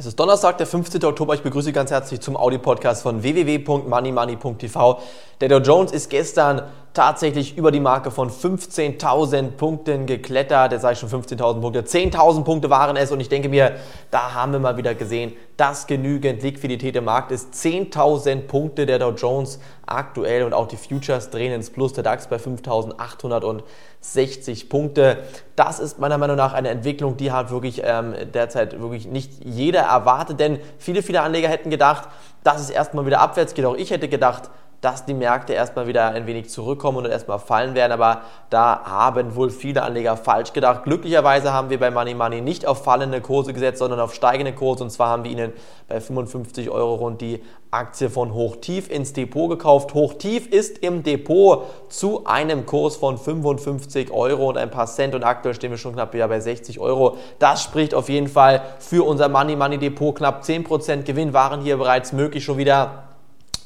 Es ist Donnerstag, der 15. Oktober. Ich begrüße Sie ganz herzlich zum Audio-Podcast von www.moneymoney.tv. Der Dow Jones ist gestern tatsächlich über die Marke von 15.000 Punkten geklettert. Jetzt sage ich schon 15.000 Punkte. 10.000 Punkte waren es und ich denke mir, da haben wir mal wieder gesehen, dass genügend Liquidität im Markt ist. 10.000 Punkte der Dow Jones aktuell und auch die Futures drehen ins Plus. Der DAX bei 5.860 Punkte. Das ist meiner Meinung nach eine Entwicklung, die hat wirklich ähm, derzeit wirklich nicht jeder erwartet, denn viele, viele Anleger hätten gedacht, dass es erstmal wieder abwärts geht. Auch ich hätte gedacht, dass die Märkte erstmal wieder ein wenig zurückkommen und erstmal fallen werden, aber da haben wohl viele Anleger falsch gedacht. Glücklicherweise haben wir bei Money Money nicht auf fallende Kurse gesetzt, sondern auf steigende Kurse und zwar haben wir ihnen bei 55 Euro rund die Aktie von Hochtief ins Depot gekauft. Hochtief ist im Depot zu einem Kurs von 55 Euro und ein paar Cent und aktuell stehen wir schon knapp wieder bei 60 Euro. Das spricht auf jeden Fall für unser Money Money Depot. Knapp 10% Gewinn waren hier bereits möglich schon wieder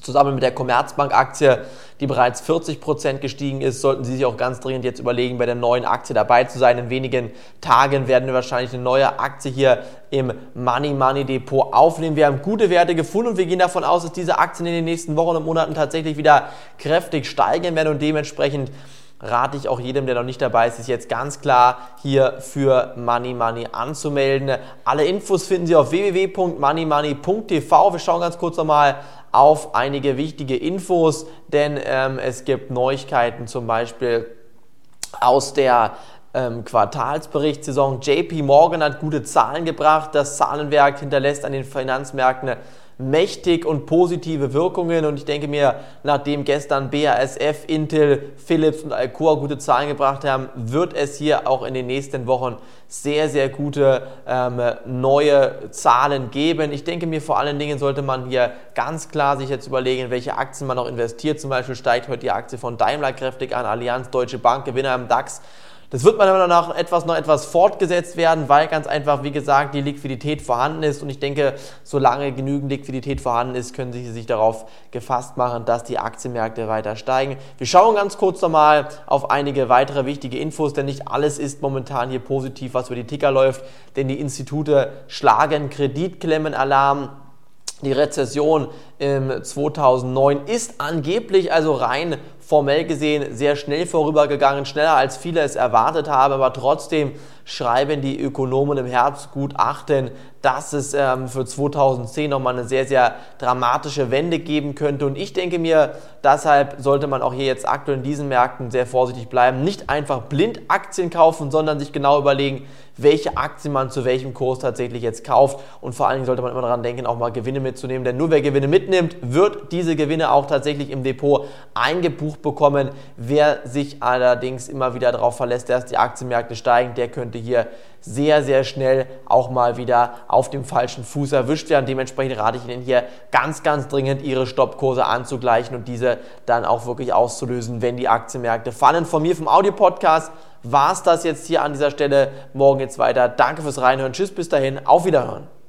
zusammen mit der Commerzbank-Aktie, die bereits 40 Prozent gestiegen ist, sollten Sie sich auch ganz dringend jetzt überlegen, bei der neuen Aktie dabei zu sein. In wenigen Tagen werden wir wahrscheinlich eine neue Aktie hier im Money Money Depot aufnehmen. Wir haben gute Werte gefunden und wir gehen davon aus, dass diese Aktien in den nächsten Wochen und Monaten tatsächlich wieder kräftig steigen werden und dementsprechend rate ich auch jedem, der noch nicht dabei ist, sich jetzt ganz klar hier für Money Money anzumelden. Alle Infos finden Sie auf www.moneymoney.tv. Wir schauen ganz kurz nochmal auf einige wichtige Infos, denn ähm, es gibt Neuigkeiten zum Beispiel aus der ähm, Quartalsberichtssaison. JP Morgan hat gute Zahlen gebracht. Das Zahlenwerk hinterlässt an den Finanzmärkten mächtig und positive Wirkungen. Und ich denke mir, nachdem gestern BASF, Intel, Philips und Alcoa gute Zahlen gebracht haben, wird es hier auch in den nächsten Wochen sehr, sehr gute ähm, neue Zahlen geben. Ich denke mir, vor allen Dingen sollte man hier ganz klar sich jetzt überlegen, welche Aktien man noch investiert. Zum Beispiel steigt heute die Aktie von Daimler kräftig an, Allianz, Deutsche Bank, Gewinner im DAX. Das wird meiner Meinung nach etwas, noch etwas fortgesetzt werden, weil ganz einfach, wie gesagt, die Liquidität vorhanden ist. Und ich denke, solange genügend Liquidität vorhanden ist, können Sie sich darauf gefasst machen, dass die Aktienmärkte weiter steigen. Wir schauen ganz kurz nochmal auf einige weitere wichtige Infos, denn nicht alles ist momentan hier positiv, was über die Ticker läuft. Denn die Institute schlagen Kreditklemmenalarm. Die Rezession 2009 ist angeblich also rein formell gesehen sehr schnell vorübergegangen, schneller als viele es erwartet haben, aber trotzdem schreiben die Ökonomen im Herbstgutachten, dass es ähm, für 2010 nochmal eine sehr, sehr dramatische Wende geben könnte. Und ich denke mir, deshalb sollte man auch hier jetzt aktuell in diesen Märkten sehr vorsichtig bleiben. Nicht einfach blind Aktien kaufen, sondern sich genau überlegen, welche Aktien man zu welchem Kurs tatsächlich jetzt kauft. Und vor allen Dingen sollte man immer daran denken, auch mal Gewinne mitzunehmen. Denn nur wer Gewinne mitnimmt, wird diese Gewinne auch tatsächlich im Depot eingebucht bekommen. Wer sich allerdings immer wieder darauf verlässt, dass die Aktienmärkte steigen, der könnte hier sehr, sehr schnell auch mal wieder auf dem falschen Fuß erwischt werden. Dementsprechend rate ich Ihnen hier ganz, ganz dringend Ihre Stoppkurse anzugleichen und diese dann auch wirklich auszulösen, wenn die Aktienmärkte fallen. Von mir vom Audio-Podcast war es das jetzt hier an dieser Stelle. Morgen geht's weiter. Danke fürs Reinhören. Tschüss, bis dahin. Auf Wiederhören.